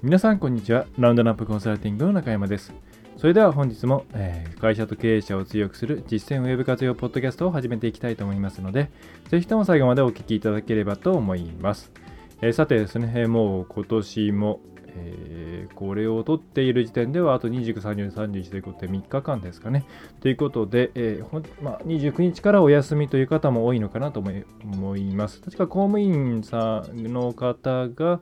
皆さんこんにちはラウンドナップコンサルティングの中山ですそれでは本日も、えー、会社と経営者を強くする実践ウェブ活用ポッドキャストを始めていきたいと思いますのでぜひとも最後までお聞きいただければと思います、えー、さてですね、もう今年も、えー、これを撮っている時点ではあと29、30、31ということで3日間ですかね。ということで、えーほまあ、29日からお休みという方も多いのかなと思います。確か公務員さんの方が、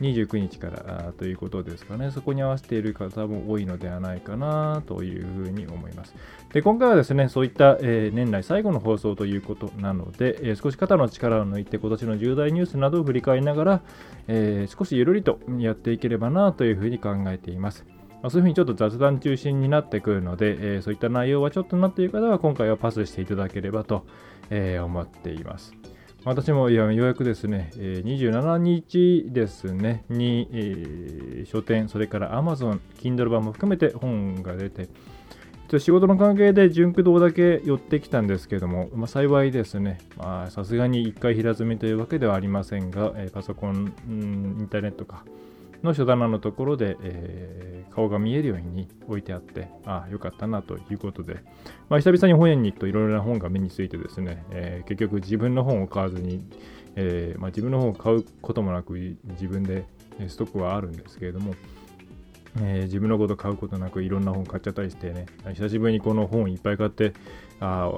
29日からということですかね、そこに合わせている方も多いのではないかなというふうに思います。で今回はですね、そういった、えー、年内最後の放送ということなので、えー、少し肩の力を抜いて今年の重大ニュースなどを振り返りながら、えー、少しゆるりとやっていければなというふうに考えています。ま、そういうふうにちょっと雑談中心になってくるので、えそういった内容はちょっとなっている方は今回はパスしていただければと、え思っています。私もようやくですね、27日ですね、に、えー、書店、それから Amazon、Kindle 版も含めて本が出て、仕事の関係で純駆動だけ寄ってきたんですけども、まあ、幸いですね、さすがに1回平積みというわけではありませんが、えー、パソコン、インターネットか、の書棚のところで、えー、顔が見えるように置いてあって、ああ、よかったなということで、まあ、久々に本屋に行くといろいろな本が目についてですね、えー、結局自分の本を買わずに、えー、まあ、自分の本を買うこともなく自分でストックはあるんですけれども、えー、自分のこと買うことなくいろんな本買っちゃったりしてね、久しぶりにこの本いっぱい買って、あ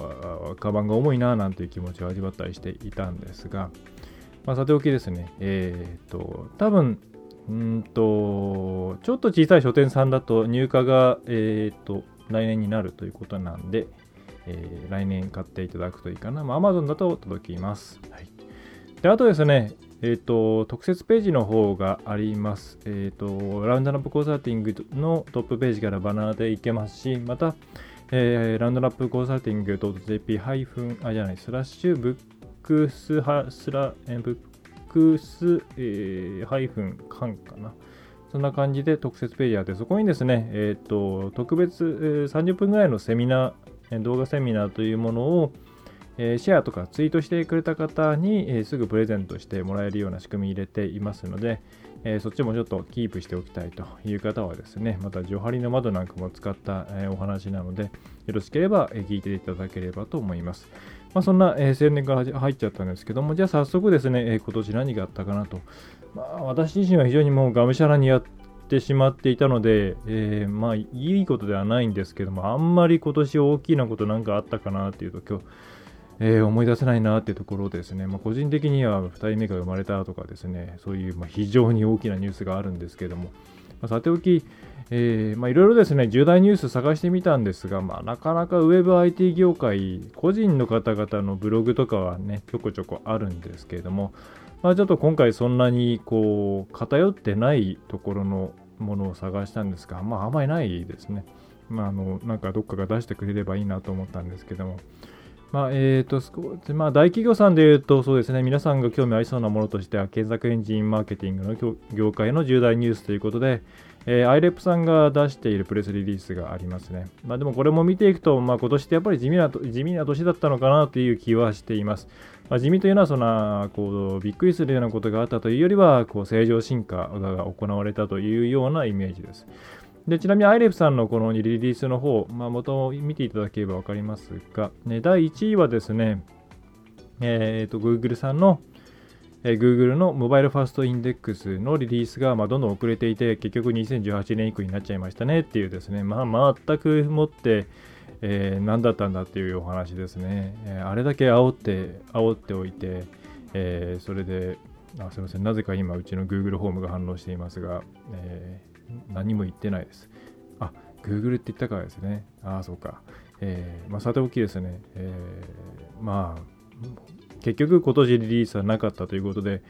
あ、カバンが重いななんていう気持ちを味わったりしていたんですが、まあ、さておきですね、えっ、と、多分うんと、ちょっと小さい書店さんだと入荷が、えっ、ー、と、来年になるということなんで、えー、来年買っていただくといいかな。まあ、Amazon だと届きます。はい。で、あとですね、えっ、ー、と、特設ページの方があります。えっ、と、ラウンドナップコンサルティングのトップページからバナーでいけますし、また、えー、ラウンドナップコンサルティング .jp ハイフン、あ、じゃない、スラッシュブックスハスラ、えブックス、えー、ハイフンカンかな。そんな感じで特設ページあって、そこにですね、えっ、ー、と、特別、えー、30分ぐらいのセミナー、動画セミナーというものを、えー、シェアとかツイートしてくれた方に、えー、すぐプレゼントしてもらえるような仕組み入れていますので、えー、そっちもちょっとキープしておきたいという方はですね、また、ジョハリの窓なんかも使った、えお話なので、よろしければ、え聞いていただければと思います。まあ、そんな、えー、宣伝が入っちゃったんですけども、じゃあ早速ですね、え、今年何があったかなと。まあ、私自身は非常にもうがむしゃらにやってしまっていたので、えー、まあ、いいことではないんですけども、あんまり今年大きなことなんかあったかなっていうと、今日、え、思い出せないなっていうところですね、まあ、個人的には2人目が生まれたとかですね、そういう、ま、非常に大きなニュースがあるんですけども、まあ、さておき、え、まあ、いろいろですね、重大ニュース探してみたんですが、まあ、なかなかウェブ IT 業界、個人の方々のブログとかはね、ちょこちょこあるんですけれども、まあ、ちょっと今回そんなにこう、偏ってないところのものを探したんですが、まあ、あんまりないですね。まあ、あの、なんかどっかが出してくれればいいなと思ったんですけども、まあ、え、ー、と、まあ、大企業さんで言うと、そうですね、皆さんが興味ありそうなものとしては、検索エンジンマーケティングの業界の重大ニュースということで、えー、IREP さんが出しているプレスリリースがありますね。まあ、でもこれも見ていくと、まあ、今年ってやっぱり地味な地味な年だったのかなという気はしています。まあ、地味というのはそんなこうびっくりするようなことがあったというよりはこう正常進化が行われたというようなイメージです。でちなみに IREP さんのこのリリースの方、まあ、元を見ていただければ分かりますが、ね、第1位はですね、えーと、と Google さんのえー、Google のモバイルファーストインデックスのリリースが、まあ、どんどん遅れていて、結局2018年以降になっちゃいましたねっていうですね、まあ、全くもって、えー、何だったんだっていうお話ですね。えー、あれだけ煽って、煽っておいて、えー、それで、あすみません、なぜか今、うちの Google ホームが反応していますが、え、何も言ってないです。あ、Google って言ったからですね。ああ、そうか。えー、まあ、さておきですね、えー、まあ、結局今年リリースはなかったということで、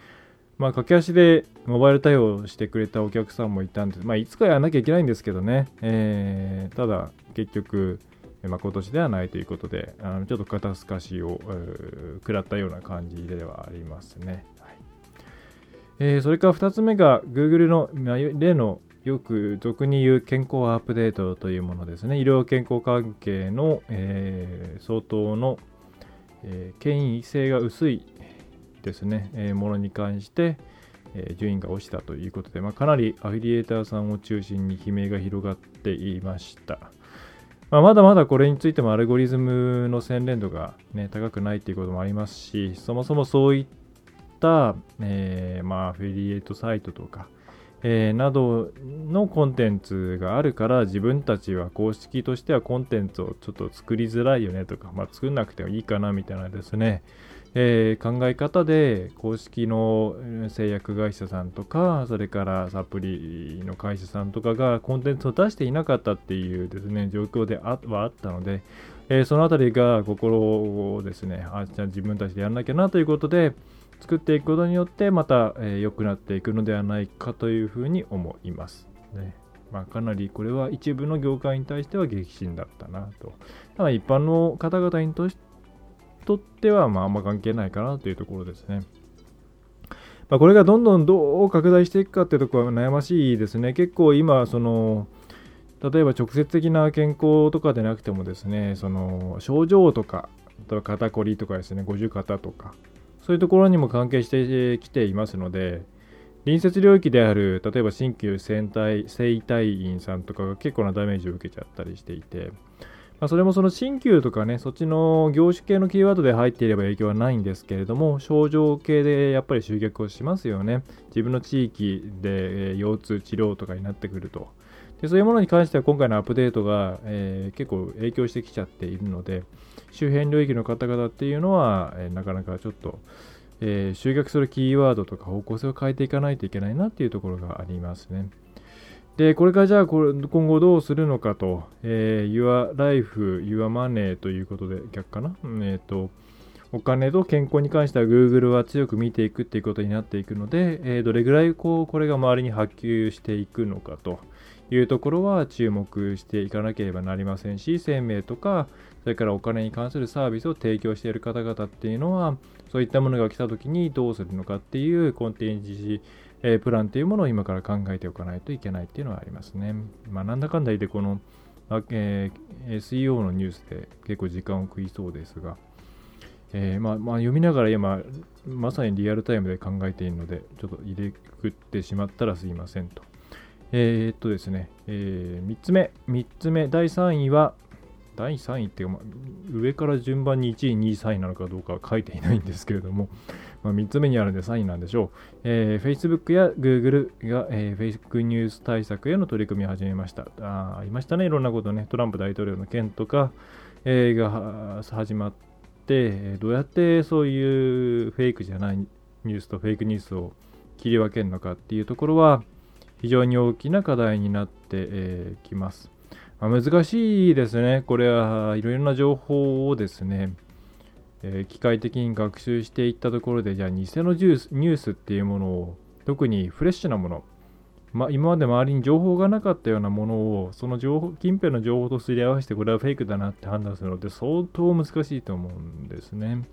まあ、駆け足でモバイル対応してくれたお客さんもいたんです。まあ、いつかやらなきゃいけないんですけどね。えー、ただ、結局、まあ、今年ではないということで、あのちょっと肩透かしを、食らったような感じではありますね。はいえー、それから2つ目が Google の、例のよく俗に言う健康アップデートというものですね。医療健康関係の、えー、相当の、えー、権威性が薄いですね、えー、ものに関して、え順位が落ちたということで、まあ、かなりアフィリエーターさんを中心に悲鳴が広がっていました。まあ、まだまだこれについてもアルゴリズムの洗練度が、ね、高くないということもありますし、そもそもそういった、えー、まあ、アフィリエイトサイトとか、えー、などのコンテンツがあるから自分たちは公式としてはコンテンツをちょっと作りづらいよねとか、まあ、作んなくてもいいかなみたいなですね、えー、考え方で公式の製薬会社さんとかそれからサプリの会社さんとかがコンテンツを出していなかったっていうですね状況ではあったので、えー、そのあたりが心をですねあじゃあ自分たちでやらなきゃなということで作っていくことによってまた良、えー、くなっていくのではないかというふうに思います。ねまあ、かなりこれは一部の業界に対しては激震だったなと。ただ一般の方々にととっては、まあ、あんま関係ないかなというところですね。まあ、これがどんどんどう拡大していくかっていうところは悩ましいですね。結構今、その、例えば直接的な健康とかでなくてもですね、その症状とか、例えば肩こりとかですね、五十肩とか、そういうところにも関係してきていますので、隣接領域である、例えば鍼灸整体院さんとかが結構なダメージを受けちゃったりしていて、まあ、それもその鍼灸とかね、そっちの業種系のキーワードで入っていれば影響はないんですけれども、症状系でやっぱり集客をしますよね。自分の地域で腰痛治療とかになってくると。でそういうものに関しては今回のアップデートが、えー、結構影響してきちゃっているので、周辺領域の方々っていうのは、えー、なかなかちょっと、えー、集客するキーワードとか方向性を変えていかないといけないなっていうところがありますね。で、これからじゃあこれ今後どうするのかと、えー、Your Life, Your Money ということで逆かな、えーと、お金と健康に関しては Google は強く見ていくっていうことになっていくので、えー、どれぐらいこうこれが周りに波及していくのかというところは注目していかなければなりませんし、生命とか、それからお金に関するサービスを提供している方々っていうのは、そういったものが来た時にどうするのかっていうコンテンツえー、プランっていうものを今から考えておかないといけないっていうのはありますね。まあ、なんだかんだ言ってこの、えー、SEO のニュースで結構時間を食いそうですが、えー、まあ、まあ、読みながら今、まさにリアルタイムで考えているので、ちょっと入れくってしまったらすいませんと。えー、っとですね、えー、3つ目、3つ目、第3位は、第3位っていうか、まあ、上から順番に1位、2位、3位なのかどうかは書いていないんですけれども、まあ、3つ目にあるんで3位なんでしょう。えー、Facebook や Google が、えー、フェイスクニュース対策への取り組みを始めました。あありましたね、いろんなことね。トランプ大統領の件とか、えー、が始まって、どうやってそういうフェイクじゃないニュースとフェイクニュースを切り分けるのかっていうところは、非常に大きな課題になってき、ます。まあ、難しいですね。これはいろいろな情報をですね、え、機械的に学習していったところで、じゃあ偽のニュースっていうものを、特にフレッシュなもの、まあ、今まで周りに情報がなかったようなものを、その情報、近辺の情報とすり合わせて、これはフェイクだなって判断するのって相当難しいと思うんですね。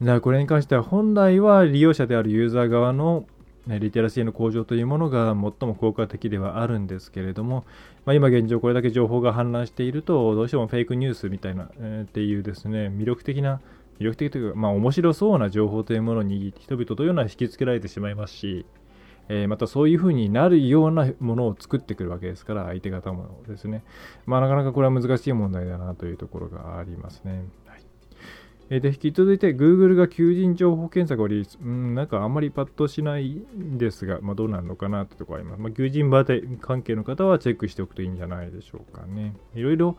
だからこれに関しては本来は利用者であるユーザー側のリテラシーの向上というものが最も効果的ではあるんですけれども、まあ、今現状これだけ情報が氾濫しているとどうしてもフェイクニュースみたいな、えー、っていうですね魅力的な魅力的というか、まあ、面白そうな情報というものに人々というのは引きつけられてしまいますし、えー、またそういうふうになるようなものを作ってくるわけですから相手方もですね、まあ、なかなかこれは難しい問題だなというところがありますね。で、引き続いて Google が求人情報検索をリリース。うん、なんかあんまりパッとしないんですが、まあ、どうなるのかなってところあります。まあ、求人場で関係の方はチェックしておくといいんじゃないでしょうかね。いろいろ、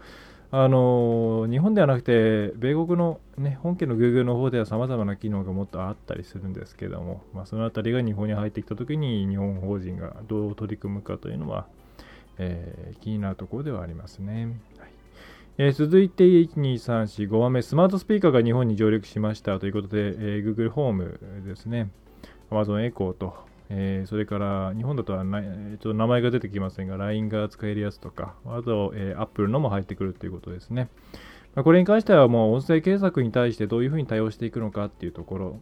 あのー、日本ではなくて、米国の、ね、本家の Google の方では様々な機能がもっとあったりするんですけども、まあ、そのあたりが日本に入ってきたときに日本法人がどう取り組むかというのは、えー、気になるところではありますね。えー、続いて1、2、3、4、5番目、スマートスピーカーが日本に上陸しました。ということで、えー、Google ホームですね。Amazon エコーと、えー、それから日本だとはな、ちょっと名前が出てきませんが、LINE が使えるやつとか、あと、えー、Apple のも入ってくるということですね。これに関してはもう音声検索に対してどういうふうに対応していくのかっていうところ、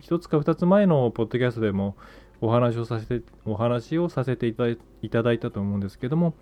一つか二つ前のポッドキャストでもお話をさせて、お話をさせていただいたと思うんですけども、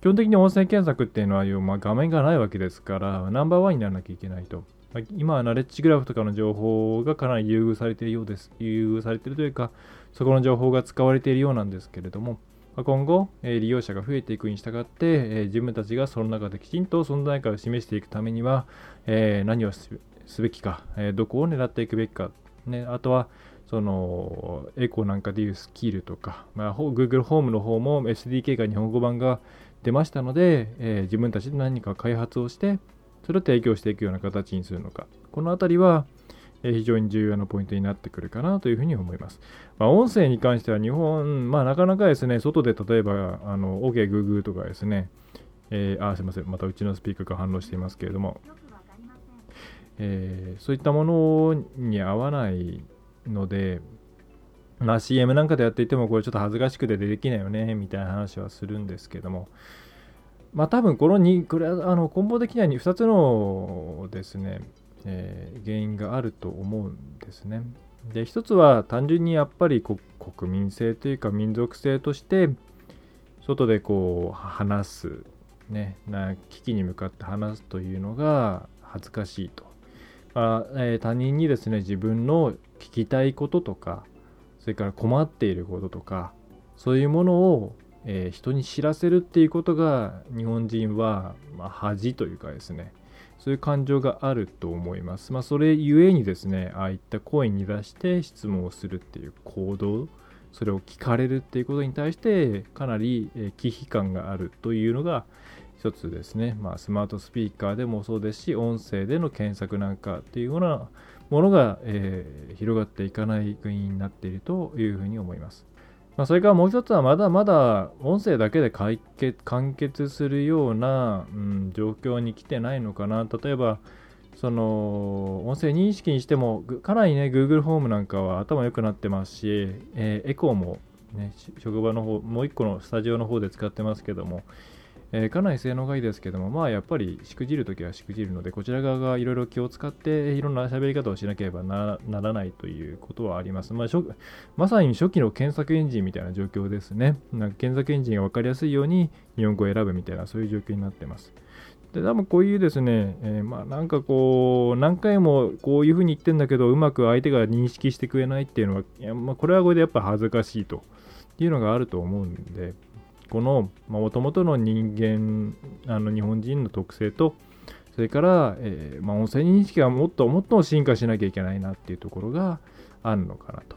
基本的に音声検索っていうのは、まあ、画面がないわけですから、ナンバーワンにならなきゃいけないと。まあ、今はナレッジグラフとかの情報がかなり優遇されているようです。優遇されているというか、そこの情報が使われているようなんですけれども、今後、え利用者が増えていくに従って、え自分たちがその中できちんと存在感を示していくためには、え何をすべきか、えどこを狙っていくべきか、ね、あとは、そのエコーなんかでいうスキルとか、まあ、Google ホームの方も SDK が日本語版が出ましたので、えー、自分たちで何か開発をして、それを提供していくような形にするのか。このあたりは、非常に重要なポイントになってくるかなというふうに思います。まあ、音声に関しては日本、まあ、なかなかですね、外で例えば、あの、OKGoogle、とかですね、えー、あ、すいません、またうちのスピーカーが反応していますけれども、えー、そういったものに合わないので、まあ、CM なんかでやっていてもこれちょっと恥ずかしくてできないよねみたいな話はするんですけども。まあ多分この2これはあの根本的には2つのですね、えー、原因があると思うんですね。で一つは単純にやっぱり国民性というか民族性として外でこう話すねな危機に向かって話すというのが恥ずかしいと、まあえー、他人にですね自分の聞きたいこととかそれから困っていることとかそういうものを、えー、人に知らせるっていうことが日本人は、まあ、恥というかですねそういう感情があると思います。まあ、それゆえにですね、ああいった声に出して質問をするっていう行動、それを聞かれるっていうことに対して、かなり危機感があるというのが一つですね。まあ、スマートスピーカーでもそうですし、音声での検索なんかっていうようなものが、えー、広がっていかない原因になっているというふうに思います。まあ、それからもう一つはまだまだ音声だけで解決完結するような、うん、状況に来てないのかな。例えば、その音声認識にしてもかなりね Google ホームなんかは頭良くなってますし、えー、エコーも、ね、職場の方もう一個のスタジオの方で使ってますけども、えー、かなり性能がいいですけども、まあやっぱりしくじるときはしくじるので、こちら側がいろいろ気を使っていろんな喋り方をしなければならないということはあります。まあ、まさに初期の検索エンジンみたいな状況ですね。なんか検索エンジンが分かりやすいように日本語を選ぶみたいなそういう状況になってます。で、多分こういうですね、えー、まあなんかこう、何回もこういうふうに言ってんだけど、うまく相手が認識してくれないっていうのは、いやまあ、これはこれでやっぱ恥ずかしいというのがあると思うんで、このもともとの人間あの日本人の特性とそれから、えー、まあ、音声認識がもっともっと進化しなきゃいけないなっていうところがあるのかなと。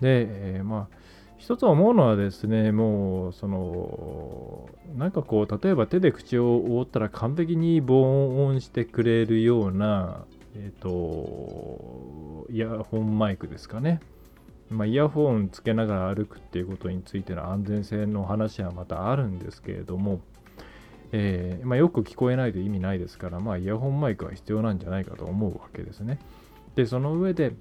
で、えー、まあ一つ思うのはですね、もう、その、なんかこう、例えば手で口を覆ったら完璧に防音してくれるような、えっ、ー、と、イヤホンマイクですかね。まあ、イヤホンつけながら歩くっていうことについての安全性の話はまたあるんですけれども、えー、まあ、よく聞こえないと意味ないですから、まあ、イヤホンマイクは必要なんじゃないかと思うわけですね。で、その上で、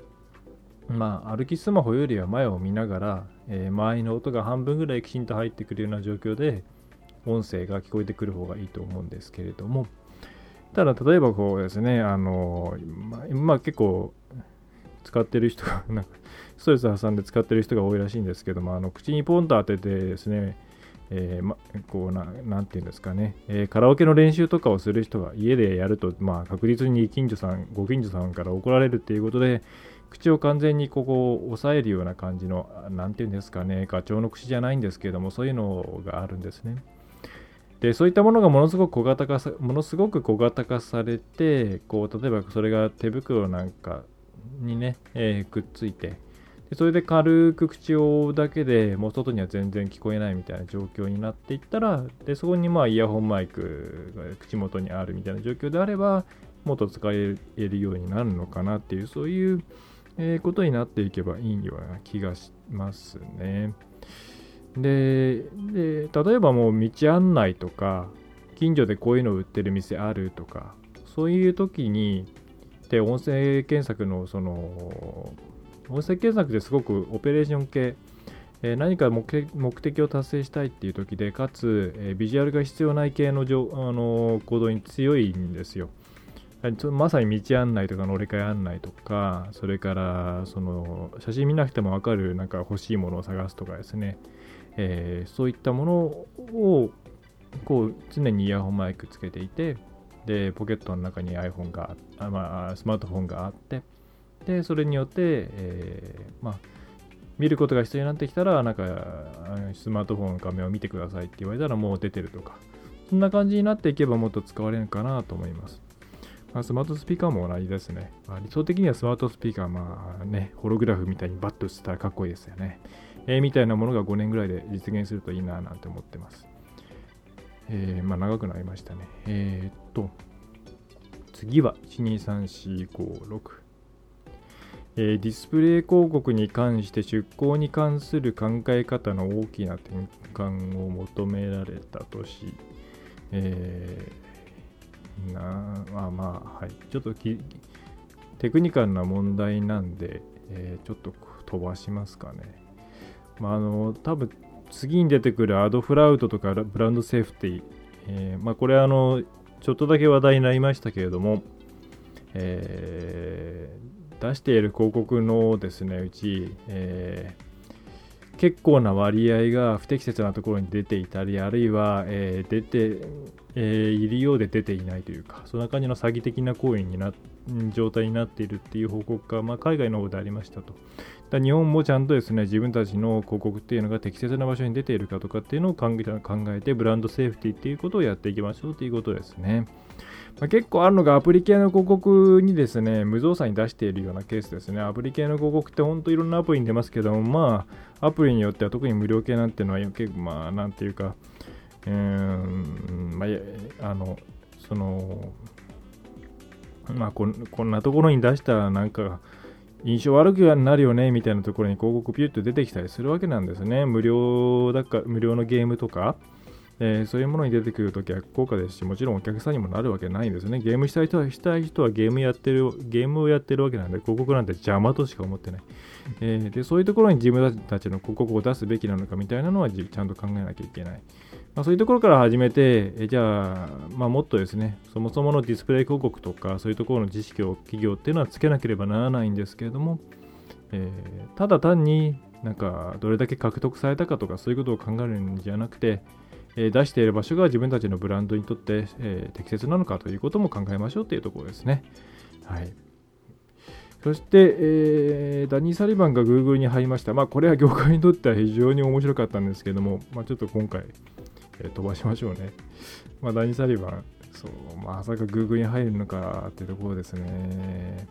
まあ、歩きスマホよりは前を見ながら、えー、周りの音が半分ぐらいきちんと入ってくるような状況で、音声が聞こえてくる方がいいと思うんですけれども、ただ、例えばこうですね、あの、まあ、まあ、結構、使ってる人が、なんか、ストレス挟んで使ってる人が多いらしいんですけども、あの口にポンと当ててですね、えー、ま、こうな、なんていうんですかね、えー、カラオケの練習とかをする人が家でやると、まあ、確実に近所さん、ご近所さんから怒られるっていうことで、口を完全にここを押さえるような感じの、なんていうんですかね、ガチョウの口じゃないんですけども、そういうのがあるんですね。で、そういったものがものすごく小型化さ、ものすごく小型化されて、こう、例えばそれが手袋なんかにね、えー、くっついて、それで軽く口を覆うだけでもう外には全然聞こえないみたいな状況になっていったらでそこにまあイヤホンマイクが口元にあるみたいな状況であればもっと使えるようになるのかなっていうそういう、ことになっていけばいいような気がしますね。でで例えばもう道案内とか近所でこういうの売ってる店あるとかそういう時にで音声検索のその音声検索ですごくオペレーション系、えー、何か目的を達成したいっていう時で、かつ、えー、ビジュアルが必要ない系のあの行動に強いんですよ。まさに道案内とか乗り換え案内とか、それからその写真見なくても分かるなんか欲しいものを探すとかですね、えー、そういったものをこう常にイヤホンマイクつけていて、で、ポケットの中に iPhone があ、まあ、スマートフォンがあって、で、それによって、えー、まあ、見ることが必要になってきたら、なんか、スマートフォンの画面を見てくださいって言われたらもう出てるとか、そんな感じになっていけばもっと使われるかなと思います。まあ、スマートスピーカーも同じですね。まあ、理想的にはスマートスピーカー、まあね、ホログラフみたいにバッとしたらかっこいいですよね。えー、みたいなものが5年ぐらいで実現するといいななんて思ってます。えー、まあ長くなりましたね。えー、っと、次は12345 6えー、ディスプレイ広告に関して出向に関する考え方の大きな転換を求められた年、えー、なまあまあはい。ちょっとテクニカルな問題なんで、えー、ちょっと飛ばしますかね。まああの多分次に出てくるアドフラウトとかブランドセーフティー、えー、まあこれあのちょっとだけ話題になりましたけれども、えー、出している広告のですね、うち、えー、結構な割合が不適切なところに出ていたり、あるいは、えー、出て、えー、いるようで出ていないというか、そんな感じの詐欺的な行為にな状態になっているっていう報告が、まあ、海外の方でありましたと。だ日本もちゃんとですね、自分たちの広告っていうのが適切な場所に出ているかとかっていうのを考えて、ブランドセーフティーっていうことをやっていきましょうということですね。まあ、結構あるのがアプリ系の広告にですね、無造作に出しているようなケースですね。アプリ系の広告って本当いろんなアプリに出ますけども、まあ、アプリによっては特に無料系なんていうのは結構、まあ、なんていうか、うーん、まあ、あの、その、まあこ、こんなところに出したらなんか、印象悪くなるよねみたいなところに広告ピュッと出てきたりするわけなんですね。無料だか、無料のゲームとか、えー、そういうものに出てくると逆効果ですし、もちろんお客さんにもなるわけないんですね。ゲームしたい人は、したい人はゲームやってる、ゲームをやってるわけなんで、広告なんて邪魔としか思ってない。えー、で、そういうところに自分たちの広告を出すべきなのかみたいなのはちゃんと考えなきゃいけない。まあ、そういうところから始めて、えじゃあ、まあ、もっとですね、そもそものディスプレイ広告とか、そういうところの知識を企業っていうのはつけなければならないんですけれども、えー、ただ単になんかどれだけ獲得されたかとかそういうことを考えるんじゃなくて、出している場所が自分たちのブランドにとって、え、適切なのかということも考えましょうというところですね。はい。そして、えー、ダニー・サリバンが Google に入りました。まあ、これは業界にとっては非常に面白かったんですけども、まあ、ちょっと今回、えー、飛ばしましょうね。まあ、ダニー・サリバン、そう、まさか Google に入るのかっていうところですね。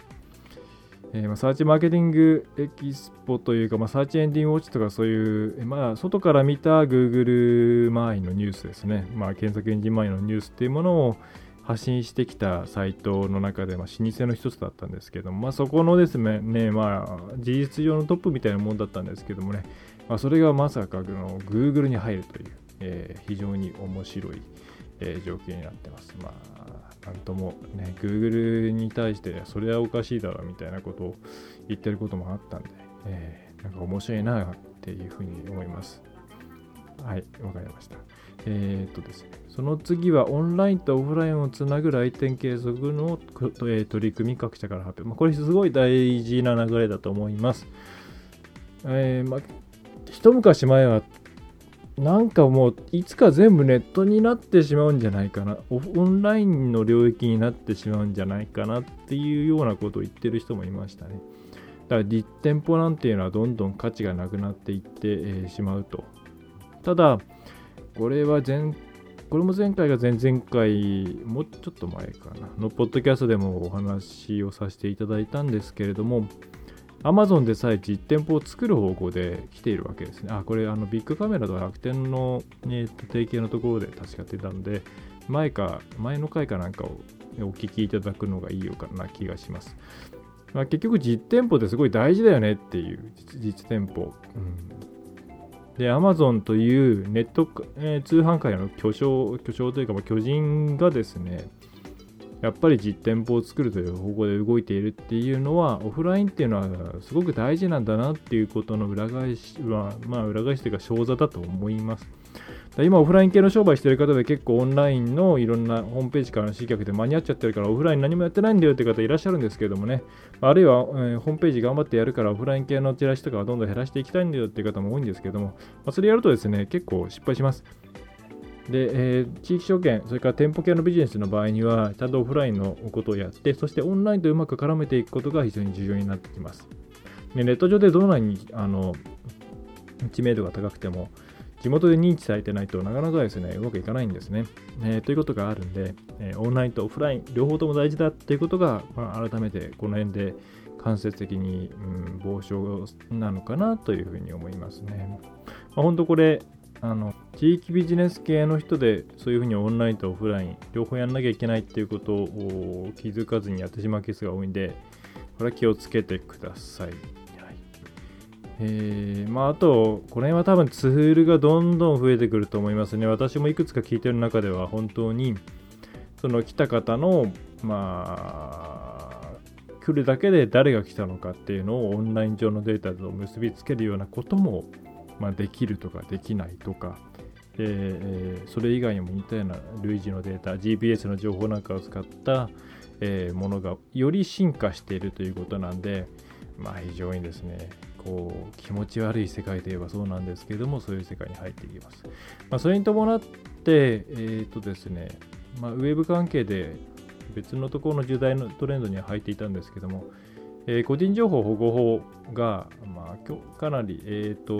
えー、ま、サーチマーケティングエキスポというか、まあ、サーチエンディングウォッチとかそういう、まあ、外から見た Google 周りのニュースですね、まあ、検索エンジン周りのニュースっていうものを発信してきたサイトの中で、まあ、老舗の一つだったんですけども、まあ、そこのですね、ねまあ、事実上のトップみたいなもんだったんですけどもね、まあ、それがまさかの Google に入るという、えー、非常に面白い、えー、状況になってます。まあ、なんともね、Google に対して、それはおかしいだろみたいなことを言ってることもあったんで、えー、なんか面白いなっていうふうに思います。はい、わかりました。えー、っとですね、その次はオンラインとオフラインをつなぐ来店継続の、え取り組み各社から発表。まあ、これすごい大事な流れだと思います。えー、まあ、一昔前はなんかもういつか全部ネットになってしまうんじゃないかな。オンラインの領域になってしまうんじゃないかなっていうようなことを言ってる人もいましたね。だから実店舗なんていうのはどんどん価値がなくなっていって、しまうと。ただこれは前これも前回が前々回もうちょっと前かな。のポッドキャストでもお話をさせていただいたんですけれども Amazon でさえ実店舗を作る方向で来ているわけですね。あ、これ、あのビッグカメラと楽天の、ね、提携のところで確か出たんで、前か、前の回かなんかをお聞きいただくのがいいよかな気がします。まあ、結局実店舗ってすごい大事だよねっていう実店舗。うん、で、Amazon というネット、えー、通販界の巨匠、巨匠というか、ま、巨人がですね、やっぱり実店舗を作るという方向で動いているっていうのはオフラインっていうのはすごく大事なんだなっていうことの裏返しはまあ裏返しというか小座だと思います。今オフライン系の商売してる方で結構オンラインのいろんなホームページからの集客で間に合っちゃってるからオフライン何もやってないんだよって方いらっしゃるんですけどもね。あるいは、えー、ホームページ頑張ってやるからオフライン系のチラシとかはどんどん減らしていきたいんだよっていう方も多いんですけども、まあ、それやるとですね結構失敗します。で、えー、地域証券、それから店舗系のビジネスの場合には、ちゃんとオフラインのことをやって、そしてオンラインとうまく絡めていくことが非常に重要になってきます。でネット上でどのようにあの知名度が高くても、地元で認知されてないとなかなかですね、うまくいかないんですね。えー、ということがあるんで、えー、オンラインとオフライン、両方とも大事だっていうことが、まあ、改めてこの辺で間接的に、うん、防止なのかなというふうに思いますね。まあ、本当これ、あの地域ビジネス系の人でそういうふうにオンラインとオフライン両方やんなきゃいけないっていうことを気づかずにやってしまうケースが多いんでこれは気をつけてください。はいえー、まあ、あと、これは多分ツールがどんどん増えてくると思いますね。私もいくつか聞いてる中では本当にその来た方の、まあ、来るだけで誰が来たのかっていうのをオンライン上のデータと結びつけるようなこともまあ、できるとかできないとか、えー、それ以外にも似たような類似のデータ GPS の情報なんかを使った、えー、ものがより進化しているということなんで、まあ、非常にですねこう気持ち悪い世界といえばそうなんですけどもそういう世界に入っていきます、まあ、それに伴ってえ、ー、とですね、まあ、ウェブ関係で別のところの時代のトレンドには入っていたんですけども、えー、個人情報保護法が、まあ、かなり、えーと、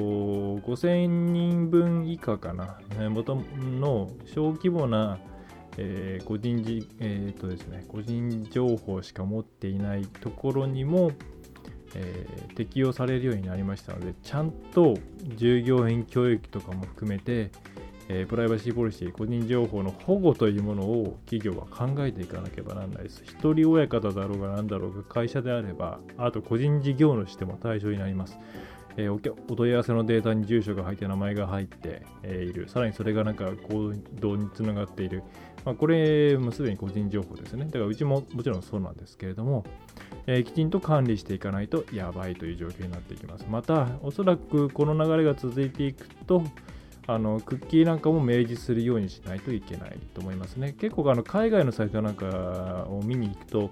5000人分以下かな、えー、元の小規模な、えー、個人じ、えーとですね、個人情報しか持っていないところにも、えー、適用されるようになりましたので、ちゃんと従業員教育とかも含めて、え、プライバシーポリシー、個人情報の保護というものを企業は考えていかなければならないです。一人親方だろうが何だろうが会社であれば、あと個人事業主でも対象になります。えー、お問い合わせのデータに住所が入って名前が入って、え、いる。さらにそれがなんか行動につながっている。まあ、これもすでに個人情報ですね。だからうちももちろんそうなんですけれども、えー、きちんと管理していかないとやばいという状況になっていきます。また、おそらくこの流れが続いていくと、あのクッキーなんかも明示するようにしないといけないと思いますね。結構あの海外のサイトなんかを見に行くと、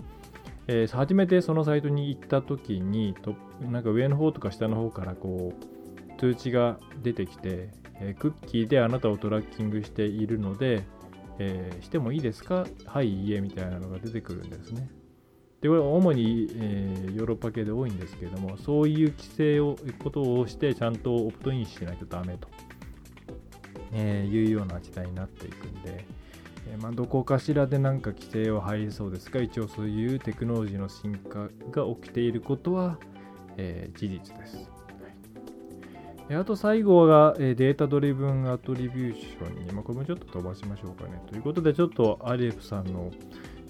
えー、初めてそのサイトに行った時にと、なんか上の方とか下の方からこう通知が出てきて、えー、クッキーであなたをトラッキングしているので、えー、してもいいですか？はい、いいえみたいなのが出てくるんですね。で、これは主に、えー、ヨーロッパ系で多いんですけれども、そういう規制を、ことをして、ちゃんとオプトインしないとダメと。えー、いうような時代になっていくんで、えー、まあ、どこかしらで何か規制は入りそうですが、一応そういうテクノロジーの進化が起きていることは、えー、事実です。あと最後が、えデータドリブンアトリビューションに、まあ、これもちょっと飛ばしましょうかね。ということで、ちょっとアリエフさんの、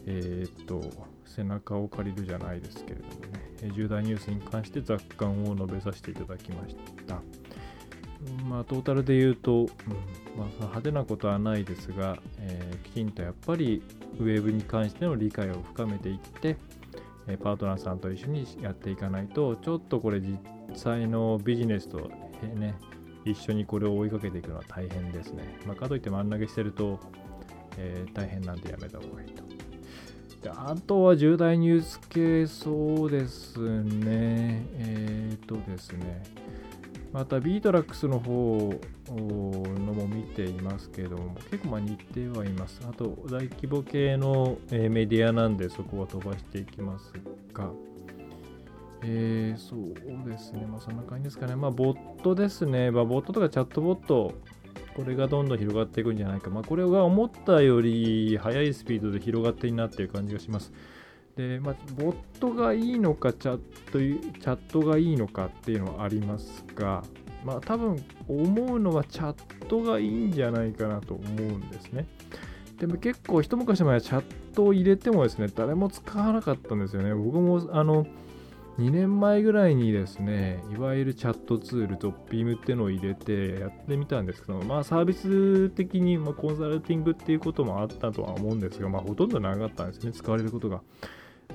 えー、っと、背中を借りるじゃないですけれどもね、重大ニュースに関して雑感を述べさせていただきました。まあ、トータルで言うと、うんまあ、派手なことはないですが、えー、きちんとやっぱりウェブに関しての理解を深めていって、えー、パートナーさんと一緒にやっていかないと、ちょっとこれ実際のビジネスと、えー、ね、一緒にこれを追いかけていくのは大変ですね。まあ、かといって真ん投げしてると、えー、大変なんでやめた方がいいと。であとは重大ニュース系、そうですね。えっ、とですね。また btrax の方のも見ていますけども、結構まあ似てはいます。あと、大規模系の、メディアなんで、そこは飛ばしていきますが、えー、そうですね、まあそんな感じですかね。まあ、ボットですね。まあ、ボットとかチャットボット、これがどんどん広がっていくんじゃないか。まあ、これが思ったより速いスピードで広がっていなっていう感じがします。で、まあ、ボットがいいのかチャット、チャットがいいのかっていうのはありますが、まあ、多分思うのはチャットがいいんじゃないかなと思うんですね。でも結構一昔前はチャットを入れてもですね、誰も使わなかったんですよね。僕もあの、2年前ぐらいにですね、いわゆるチャットツール、ドッピームっていうのを入れてやってみたんですけど、まあサービス的に、まコンサルティングっていうこともあったとは思うんですが、まあほとんどなかったんですね、使われることが。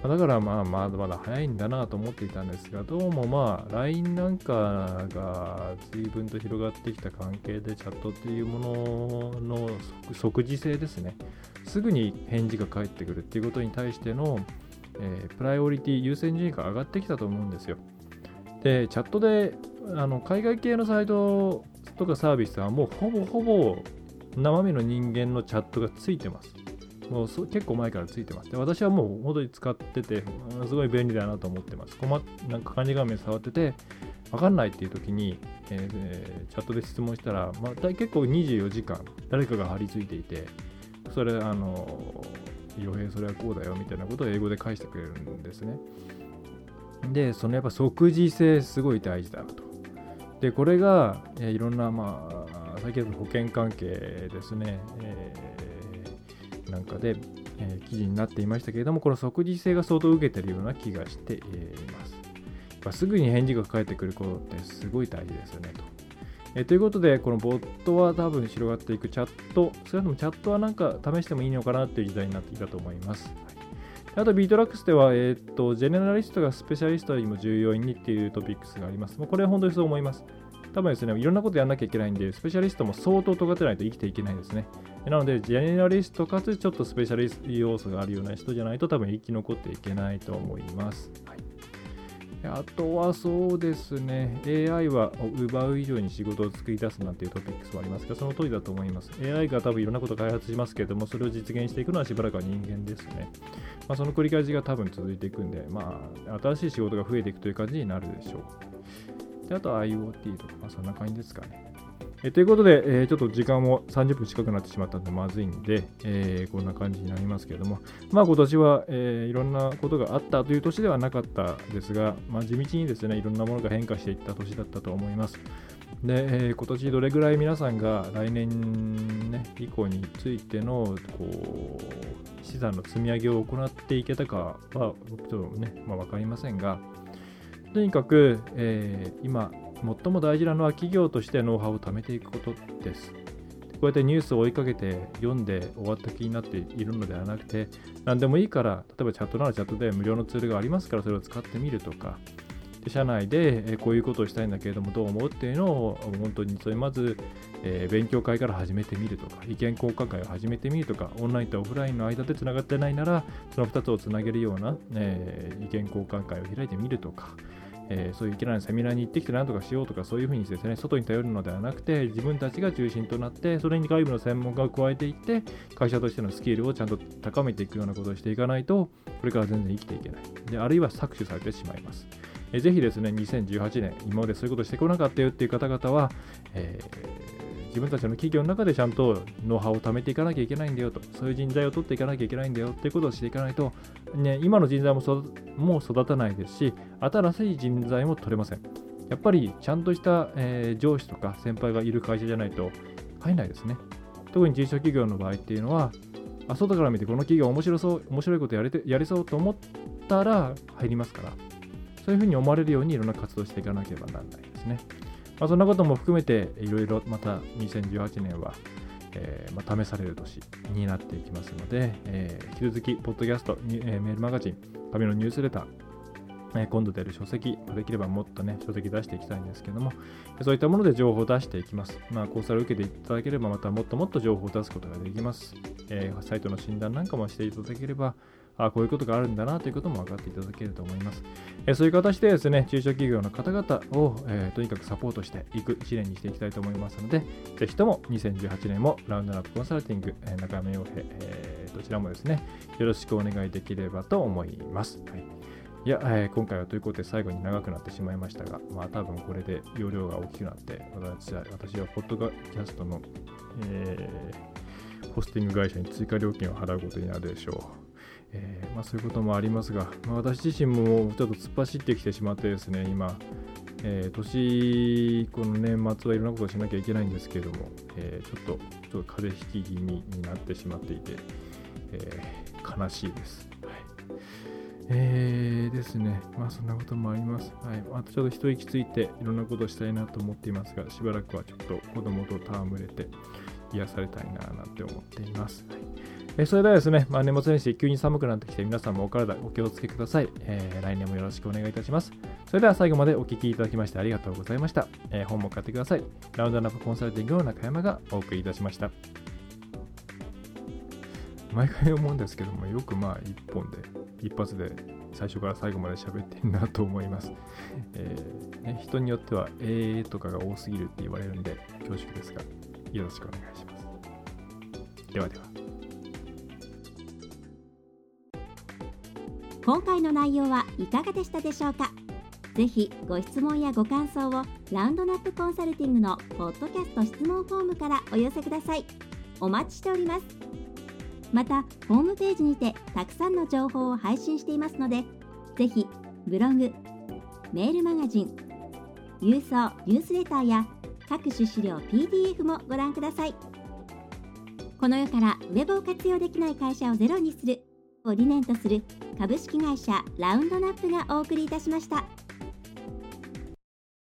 だからまあまだまだ早いんだなと思っていたんですが、どうもまあ LINE なんかが随分と広がってきた関係でチャットっていうものの即時性ですね。すぐに返事が返ってくるっていうことに対しての、えー、プライオリティ優先順位が上がってきたと思うんですよ。で、チャットであの海外系のサイトとかサービスはもうほぼほぼ生身の人間のチャットがついてます。もう結構前からついてます。で、私はもう本当に使ってて、すごい便利だなと思ってます。困なんか漢字画面触ってて、わかんないっていう時に、えー、チャットで質問したら、まあ、結構24時間誰かが張り付いていて、それ、あの、洋平それはこうだよみたいなことを英語で返してくれるんですね。で、そのやっぱ即時性すごい大事だなと。で、これが、えー、いろんな、まあ、先ほど保険関係ですね、え、なんかで、えー、記事になっていましたけれども、この即時性が相当受けてるような気がしています。すぐに返事が返ってくることってすごい大事ですよねと。えということで、このボットは多分広がっていくチャット、それでもチャットはなんか試してもいいのかなっていう時代になってきたと思います。あと、 btrax では、えっ、と、ジェネラリストがスペシャリストよりも重要にっていうトピックスがあります。もうこれは本当にそう思います。多分ですね、いろんなことやらなきゃいけないんで、スペシャリストも相当尖ってないと生きていけないですね。なので、ジェネラリストかつちょっとスペシャリスト要素があるような人じゃないと多分生き残っていけないと思います。はいあとはそうですね、AI は奪う以上に仕事を作り出すなんていうトピックスもありますが、その通りだと思います。AI が多分いろんなことを開発しますけれども、それを実現していくのはしばらくは人間ですね。まあ、その繰り返しが多分続いていくんで、まあ、新しい仕事が増えていくという感じになるでしょう。であとは IoT とか、まあ、そんな感じですかね。えということで、えー、ちょっと時間も30分近くなってしまったのでまずいんで、えー、こんな感じになりますけれども、まあ今年は、えー、いろんなことがあったという年ではなかったですが、まあ、地道にですね、いろんなものが変化していった年だったと思います。で、えー、今年どれぐらい皆さんが来年、ね、以降についてのこう資産の積み上げを行っていけたかは、ちょっとね、まあ、分かりませんが、とにかく、えー、今、最も大事なのは企業としてノウハウを貯めていくことです。こうやってニュースを追いかけて読んで終わった気になっているのではなくて、何でもいいから、例えばチャットならチャットで無料のツールがありますからそれを使ってみるとか、社内でこういうことをしたいんだけれどもどう思うっていうのを本当にそれまず、え、勉強会から始めてみるとか意見交換会を始めてみるとかオンラインとオフラインの間でつながってないならその2つをつなげるような、え、意見交換会を開いてみるとかえー、そういういきなりセミナーに行ってきて何とかしようとかそういうふうにですね、外に頼るのではなくて、自分たちが中心となって、それに外部の専門家を加えていって、会社としてのスキルをちゃんと高めていくようなことをしていかないと、これから全然生きていけない。であるいは搾取されてしまいます。えー、ぜひですね、2018年、今までそういうことしてこなかったよっていう方々は、えー自分たちの企業の中でちゃんとノウハウを貯めていかなきゃいけないんだよと、そういう人材を取っていかなきゃいけないんだよっていうことをしていかないと、ね、今の人材ももう育たないですし、新しい人材も取れません。やっぱりちゃんとした、えー、上司とか先輩がいる会社じゃないと入んないですね。特に中小企業の場合っていうのは、あ外から見てこの企業面白そう、面白いことやれてやりそうと思ったら入りますから、そういうふうに思われるようにいろんな活動していかなければならないですね。まあ、そんなことも含めていろいろまた2018年は、えー、まあ、試される年になっていきますので、えー、引き続き、ポッドキャスト、えー、メールマガジン、紙のニュースレター、え今度出る書籍、できればもっとね、書籍出していきたいんですけども、そういったもので情報を出していきます。まあ、コンサルを受けていただければ、またもっともっと情報を出すことができます。えサイトの診断なんかもしていただければ、あこういうことがあるんだなということも分かっていただけると思います。えそういう形でですね、中小企業の方々を、えー、とにかくサポートしていく1年にしていきたいと思いますので、ぜひとも2018年もラウンドナップコンサルティング、え、中山洋平、えー、どちらもですね、よろしくお願いできればと思います。はいいや、えー、今回はということで最後に長くなってしまいましたが、まあ多分これで容量が大きくなって、私は私はポッドキャストの、えー、ホスティング会社に追加料金を払うことになるでしょう。えー、まあ、そういうこともありますが、まあ、私自身もちょっと突っ走ってきてしまってですね、今、えー、年、この年末はいろんなことをしなきゃいけないんですけれども、えー、ちょっと、ちょっと風邪ひき気味になってしまっていて、え、悲しいです。はいえーですね、まあそんなこともあります。はい。あとちょっと一息ついていろんなことをしたいなと思っていますが、しばらくはちょっと子供と戯れて癒されたいななんて思っています。はいえそれではですね、まあ、年末年始急に寒くなってきて皆さんもお体お気をつけください、えー来年もよろしくお願いいたします。それでは最後までお聞きいただきましてありがとうございました。えー本も買ってください。ラウンドナップコンサルティングの中山がお送りいたしました。毎回思うんですけども、よくまあ一本で、一発で最初から最後まで喋ってるなと思います。えーね、人によっては、えーとかが多すぎるって言われるんで、恐縮ですが、よろしくお願いします。ではでは。今回の内容はいかがでしたでしょうか？ぜひご質問やご感想をラウンドナップコンサルティングのポッドキャスト質問フォームからお寄せくださいお待ちしておりますまたホームページにてたくさんの情報を配信していますのでぜひブログメールマガジン郵送ニュースレターや各種資料 PDF もご覧くださいこの世からウェブを活用できない会社をゼロにするを理念とする株式会社ラウンドナップがお送りいたしました。